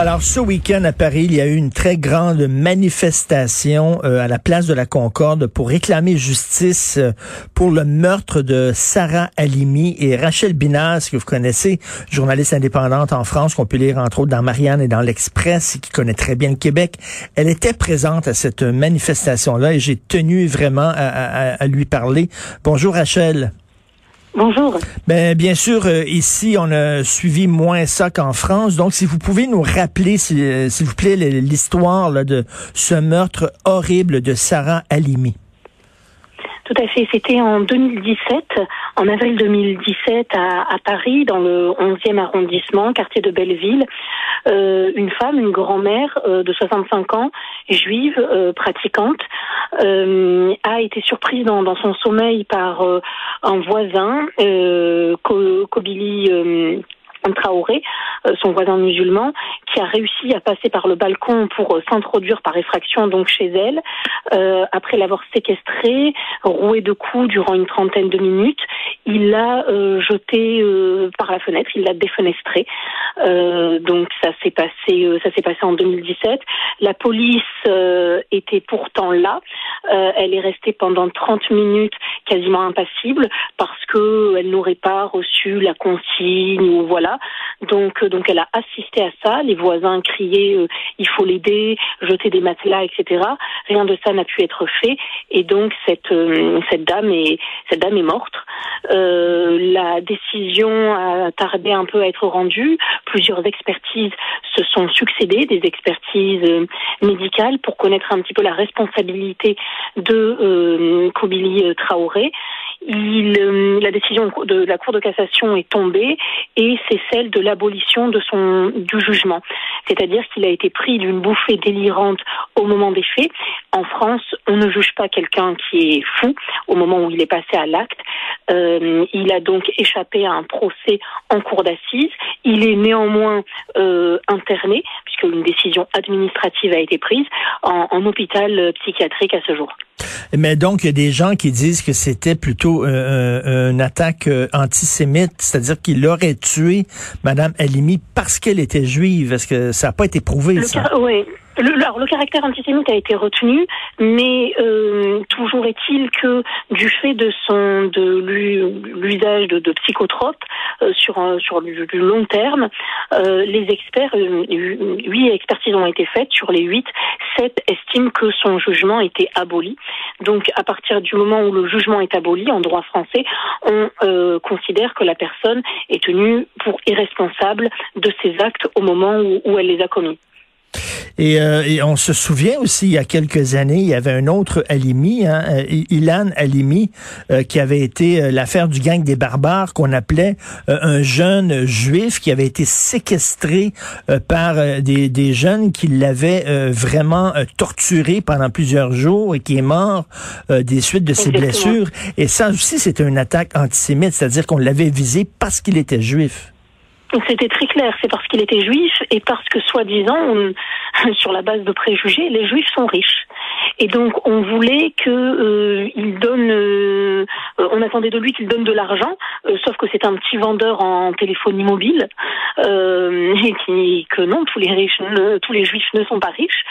Alors, ce week-end à Paris, il y a eu une très grande manifestation euh, à la place de la Concorde pour réclamer justice euh, pour le meurtre de Sarah Halimi et Rachel Binas, que vous connaissez, journaliste indépendante en France, qu'on peut lire entre autres dans Marianne et dans l'Express, qui connaît très bien le Québec. Elle était présente à cette manifestation-là et j'ai tenu vraiment à, à- à lui parler. Bonjour Rachel. Bonjour. Ben, bien sûr, euh, ici, on a suivi moins ça qu'en France. Donc, si vous pouvez nous rappeler, s'il euh, s'il vous plaît, l'histoire de ce meurtre horrible de Sarah Halimi. Tout à fait. C'était en 2017, en avril 2017, à, à Paris, dans le 11e arrondissement, quartier de Belleville. Euh, une femme, une grand-mère euh, de 65 ans, juive, euh, pratiquante, a été surprise dans, dans son sommeil par un voisin, Ko- Kobili. Traoré, son voisin musulman, qui a réussi à passer par le balcon pour euh, s'introduire par effraction donc chez elle, euh, après l'avoir séquestrée, rouée de coups durant une trentaine de minutes, il l'a euh, jetée euh, par la fenêtre, il l'a défenestrée. Euh, donc ça s'est passé, euh, ça s'est passé en 2017. La police euh, était pourtant là. Euh, elle est restée pendant 30 minutes quasiment impassible parce que elle n'aurait pas reçu la consigne ou voilà. Donc euh, donc elle a assisté à ça. Les voisins criaient euh, il faut l'aider, jeter des matelas, etc. Rien de ça n'a pu être fait et donc cette euh, dame est cette dame est morte. Euh, la décision a tardé un peu à être rendue. Plusieurs expertises se sont succédées, des expertises médicales pour connaître un petit peu la responsabilité de Kobili Traoré. Il, euh, la décision de la Cour de cassation est tombée et c'est celle de l'abolition de son du jugement. C'est-à-dire qu'il a été pris d'une bouffée délirante au moment des faits. En France, on ne juge pas quelqu'un qui est fou au moment où il est passé à l'acte. Euh, il a donc échappé à un procès en cour d'assises. Il est néanmoins euh, interné, puisque une décision administrative a été prise, en, en hôpital psychiatrique à ce jour. Mais donc, il y a des gens qui disent que c'était plutôt euh, euh, une attaque euh, antisémite, c'est-à-dire qu'il aurait tué Madame Halimi parce qu'elle était juive. Est-ce que ça n'a pas été prouvé, Le, ça? car-. Le, alors, le caractère antisémite a été retenu, mais euh, toujours est-il que du fait de son de l'u- l'usage de, de psychotropes euh, sur un- sur du, long terme, euh, les experts, euh, huit expertises ont été faites sur les huit, sept estiment que son jugement était aboli. Donc, à partir du moment où le jugement est aboli en droit français, on euh, considère que la personne est tenue pour irresponsable de ses actes au moment où elle les a commis. Et, euh, et on se souvient aussi, il y a quelques années, il y avait un autre Halimi, hein, euh, Ilan Halimi, euh, qui avait été euh, l'affaire du gang des barbares, qu'on appelait euh, un jeune juif qui avait été séquestré par des, des jeunes qui l'avaient euh, vraiment torturé pendant plusieurs jours et qui est mort euh, des suites de ses Exactement. blessures. Et ça aussi, c'était une attaque antisémite, c'est-à-dire qu'on l'avait visé parce qu'il était juif. C'était très clair, c'est parce qu'il était juif et parce que soi-disant, sur la base de préjugés, les juifs sont riches. Et donc on voulait que euh, il donne, euh, on attendait de lui qu'il donne de l'argent, euh, sauf que c'est un petit vendeur en téléphonie mobile et qui, que non, tous les riches, tous les juifs ne sont pas riches.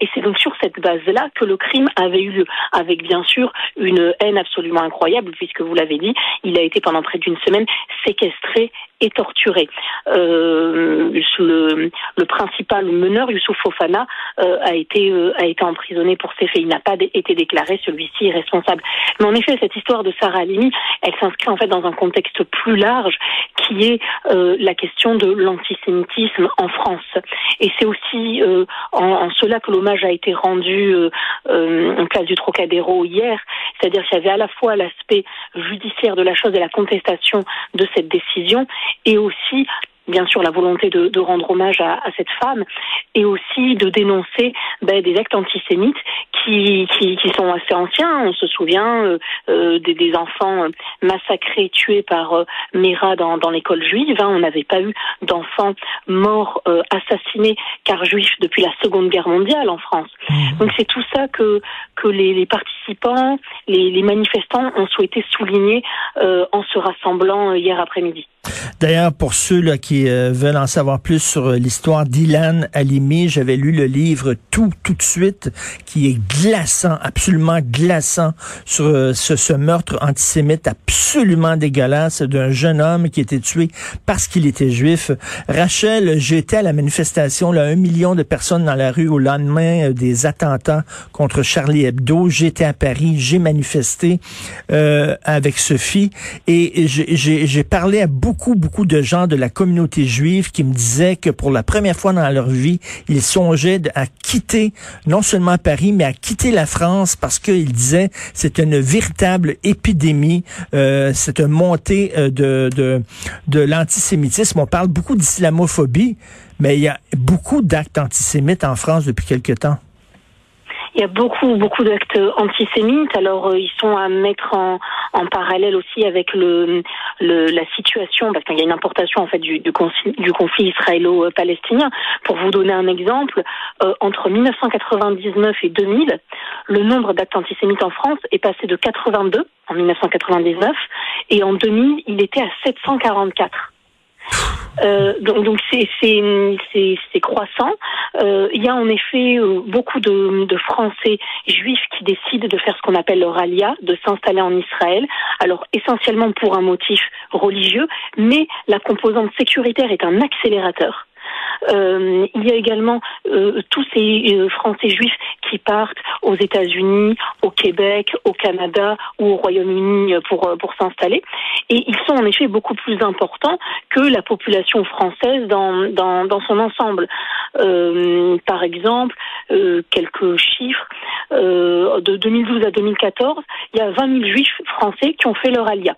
Et c'est donc sur cette base-là que le crime avait eu lieu, avec bien sûr une haine absolument incroyable, puisque vous l'avez dit, il a été pendant près d'une semaine séquestré et torturé. Euh, le, principal meneur, Youssouf Fofana, euh, a été euh, a été emprisonné pour ces faits. Il n'a pas été déclaré celui-ci responsable. Mais en effet, cette histoire de Sarah Halimi, elle s'inscrit en fait dans un contexte plus large qui est la question de l'antisémitisme en France. Et c'est aussi en, cela que l'hommage a été rendu en place du Trocadéro hier, c'est-à-dire qu'il y avait à la fois l'aspect judiciaire de la chose et la contestation de cette décision, et aussi bien sûr la volonté de, de rendre hommage à, à, cette femme et aussi de dénoncer ben, des actes antisémites qui, qui, qui, sont assez anciens. On se souvient euh, euh des, des, enfants massacrés, tués par euh, Mera dans, dans l'école juive. Hein. On n'avait pas eu d'enfants morts, euh, assassinés car juifs depuis la Seconde Guerre mondiale en France. Mmh. Donc c'est tout ça que, que les, les participants, les, les, manifestants ont souhaité souligner euh, en se rassemblant hier après-midi. D'ailleurs, pour ceux là, qui euh, veulent en savoir plus sur euh, l'histoire d'Ilan Halimi, j'avais lu le livre Tout, tout de suite, qui est glaçant, absolument glaçant, sur euh, ce, ce, meurtre antisémite absolument dégueulasse d'un jeune homme qui était tué parce qu'il était juif. Rachel, j'étais à la manifestation, là, un million de personnes dans la rue au lendemain des attentats contre Charlie Hebdo. J'étais à Paris, j'ai manifesté avec Sophie et j'ai parlé à beaucoup beaucoup, beaucoup de gens de la communauté juive qui me disaient que pour la première fois dans leur vie, ils songeaient à quitter non seulement Paris, mais à quitter la France parce qu'ils disaient c'est une véritable épidémie, euh, c'est une montée euh, de, de, de l'antisémitisme. On parle beaucoup d'islamophobie, mais il y a beaucoup d'actes antisémites en France depuis quelque temps. Il y a beaucoup, beaucoup d'actes antisémites. Alors, euh, ils sont à mettre en, en parallèle aussi avec le, le la situation, parce qu'il y a une importation en fait du, du, du conflit israélo-palestinien. Pour vous donner un exemple, euh, entre 1999 et 2000, le nombre d'actes antisémites en France est passé de 82 en 1999 et en 2000, il était à 744. Euh, donc c'est c'est croissant. Euh, il y a en effet euh, beaucoup de, Français juifs qui décident de faire ce qu'on appelle le ralia, de s'installer en Israël. Alors essentiellement pour un motif religieux, mais la composante sécuritaire est un accélérateur. Euh, il y a également euh, tous ces euh, Français juifs qui partent aux États-Unis, au Québec, au Canada ou au Royaume-Uni pour pour s'installer. Et ils sont en effet beaucoup plus importants que la population française dans dans, dans son ensemble. Euh, par exemple, euh, quelques chiffres de 2012 à 2014, il y a 20 000 juifs français qui ont fait leur alia.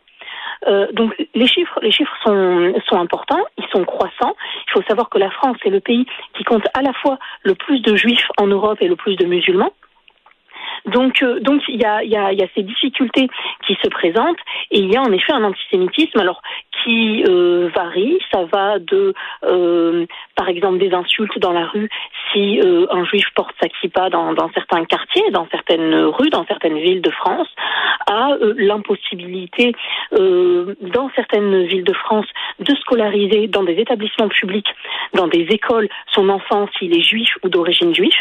Euh, donc les chiffres, les chiffres sont, sont importants, ils sont croissants. Il faut savoir que la France est le pays qui compte à la fois le plus de juifs en Europe et le plus de musulmans. Donc, euh, donc il y a, y, a, y a ces difficultés qui se présentent et il y a en effet un antisémitisme alors qui euh, varie. Ça va de, euh, par exemple, des insultes dans la rue si euh, un juif porte sa kippa dans, dans, certains quartiers, dans certaines rues, dans certaines villes de France, à euh, l'impossibilité dans certaines villes de France de scolariser dans des établissements publics, dans des écoles, son enfant s'il est juif ou d'origine juive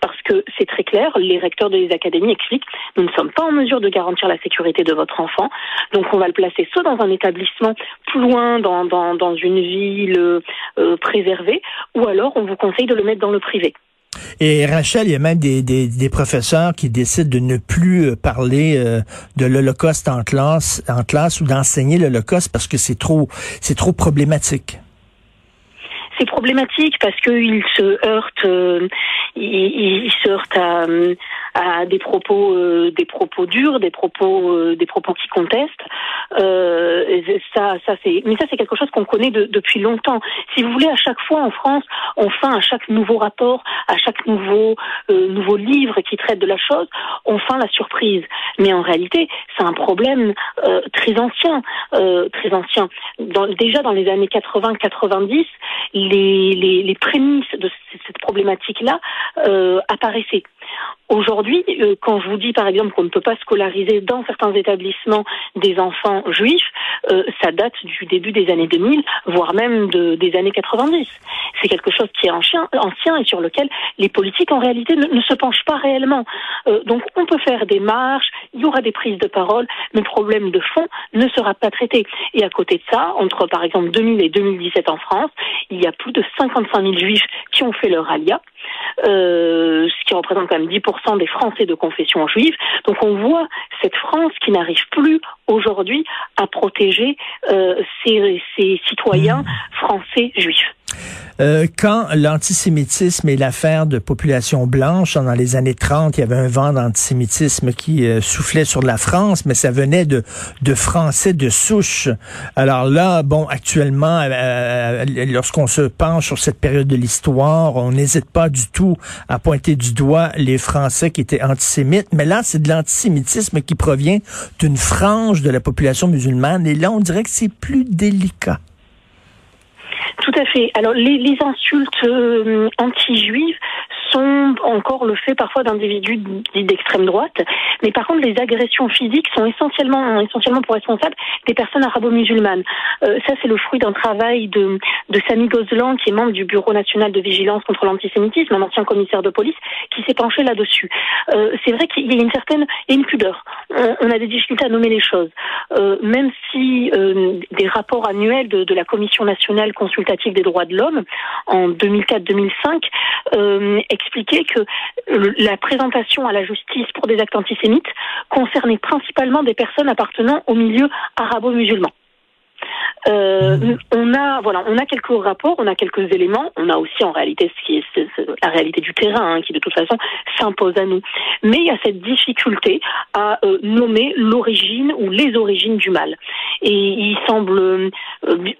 parce que c'est très clair, les recteurs des académies expliquent, nous ne sommes pas en mesure de garantir la sécurité de votre enfant, donc on va le placer soit dans un établissement plus loin, dans, dans, dans une ville euh, préservée, ou alors on vous conseille de le mettre dans le privé. Et Rachel, il y a même des, des, des professeurs qui décident de ne plus euh, parler euh, de l'Holocauste en classe, en classe ou d'enseigner l'Holocauste parce que c'est trop, c'est trop problématique c'est problématique parce qu'il se heurte, euh, se heurte à, des propos, euh, des propos durs, des propos, euh, des propos qui contestent. Euh, ça, ça c'est, mais ça c'est quelque chose qu'on connaît de, depuis longtemps. Si vous voulez, à chaque fois en France, on fait à chaque nouveau rapport, à chaque nouveau nouveau livre qui traite de la chose, on fait la surprise. Mais en réalité, c'est un problème très ancien, très ancien. Déjà dans les années 80-90, les, les, les prémices de cette problématique-là apparaissaient. Aujourd'hui, euh, quand je vous dis par exemple qu'on ne peut pas scolariser dans certains établissements des enfants juifs, euh, ça date du début des années 2000, voire même de, des années 90. C'est quelque chose qui est ancien, et sur lequel les politiques en réalité ne, ne se penchent pas réellement. Euh, donc on peut faire des marches, il y aura des prises de parole, mais le problème de fond ne sera pas traité. Et à côté de ça, entre par exemple 2000 et 2017 en France, il y a plus de 55 000 juifs qui ont fait leur alia. Euh, ce qui représente quand même 10% des Français de confession juive. Donc on voit cette France qui n'arrive plus aujourd'hui à protéger euh, ses, ses, citoyens mmh. français juifs. Euh, quand l'antisémitisme est l'affaire de populations blanches, dans les années 30, il y avait un vent d'antisémitisme qui euh, soufflait sur la France, mais ça venait de, de Français de souche. Alors là, bon, actuellement, euh, lorsqu'on se penche sur cette période de l'histoire, on n'hésite pas du tout à pointer du doigt les Français qui étaient antisémites, mais là, c'est de l'antisémitisme qui provient d'une frange de la population musulmane, et là, on dirait que c'est plus délicat. Tout à fait. Alors les, les insultes euh, anti-juives sont encore le fait parfois d'individus dits d'extrême droite, mais par contre les agressions physiques sont essentiellement essentiellement pour responsables des personnes arabo-musulmanes. Euh, ça c'est le fruit d'un travail de, de Samy Gozlan, qui est membre du Bureau national de vigilance contre l'antisémitisme, un ancien commissaire de police, qui s'est penché là-dessus. Euh, c'est vrai qu'il y a une certaine il y a une pudeur. On, a des difficultés à nommer les choses, euh, même si des rapports annuels de, de la Commission nationale consultative des droits de l'homme en 2004-2005 euh, que la présentation à la justice pour des actes antisémites concernait principalement des personnes appartenant au milieu arabo-musulman. Euh, on a voilà, on a quelques rapports, on a quelques éléments, on a aussi en réalité ce qui est, la réalité du terrain hein, qui de toute façon s'impose à nous. Mais il y a cette difficulté à euh, nommer l'origine ou les origines du mal. Et il semble euh,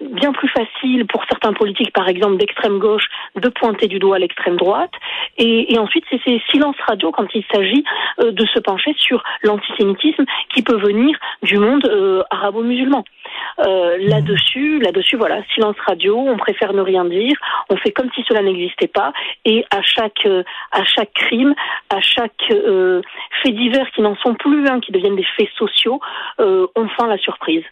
bien plus facile pour certains politiques, par exemple d'extrême gauche, de pointer du doigt l'extrême droite. Et, ensuite, c'est ces silences radio quand il s'agit de se pencher sur l'antisémitisme qui peut venir du monde arabo-musulman. Là-dessus, là-dessus, voilà, silence radio. On préfère ne rien dire. On fait comme si cela n'existait pas. Et à chaque, euh, à chaque crime, à chaque euh, fait divers qui n'en sont plus, hein, qui deviennent des faits sociaux, euh, on sent la surprise.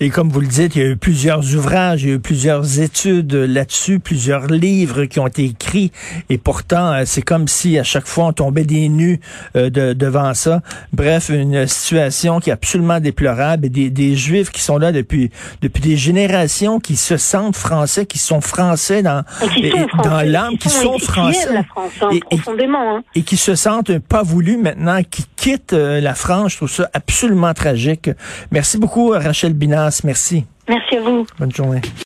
Et comme vous le dites, il y a eu plusieurs ouvrages, il y a eu plusieurs études là-dessus, plusieurs livres qui ont été écrits. Et pourtant, euh, c'est comme si à chaque fois on tombait des euh, de, devant ça. Bref, une situation qui est absolument déplorable. Et des Juifs qui sont là depuis depuis des générations, qui se sentent français, qui sont français dans et sont français, dans l'âme, qui, sont, qui français, la France, hein, et, profondément, hein. et, qui se sentent pas voulus maintenant, qui quittent euh, la France. Je trouve ça absolument tragique. Merci beaucoup, Rachel Binas. Merci. Merci à vous. Bonne journée.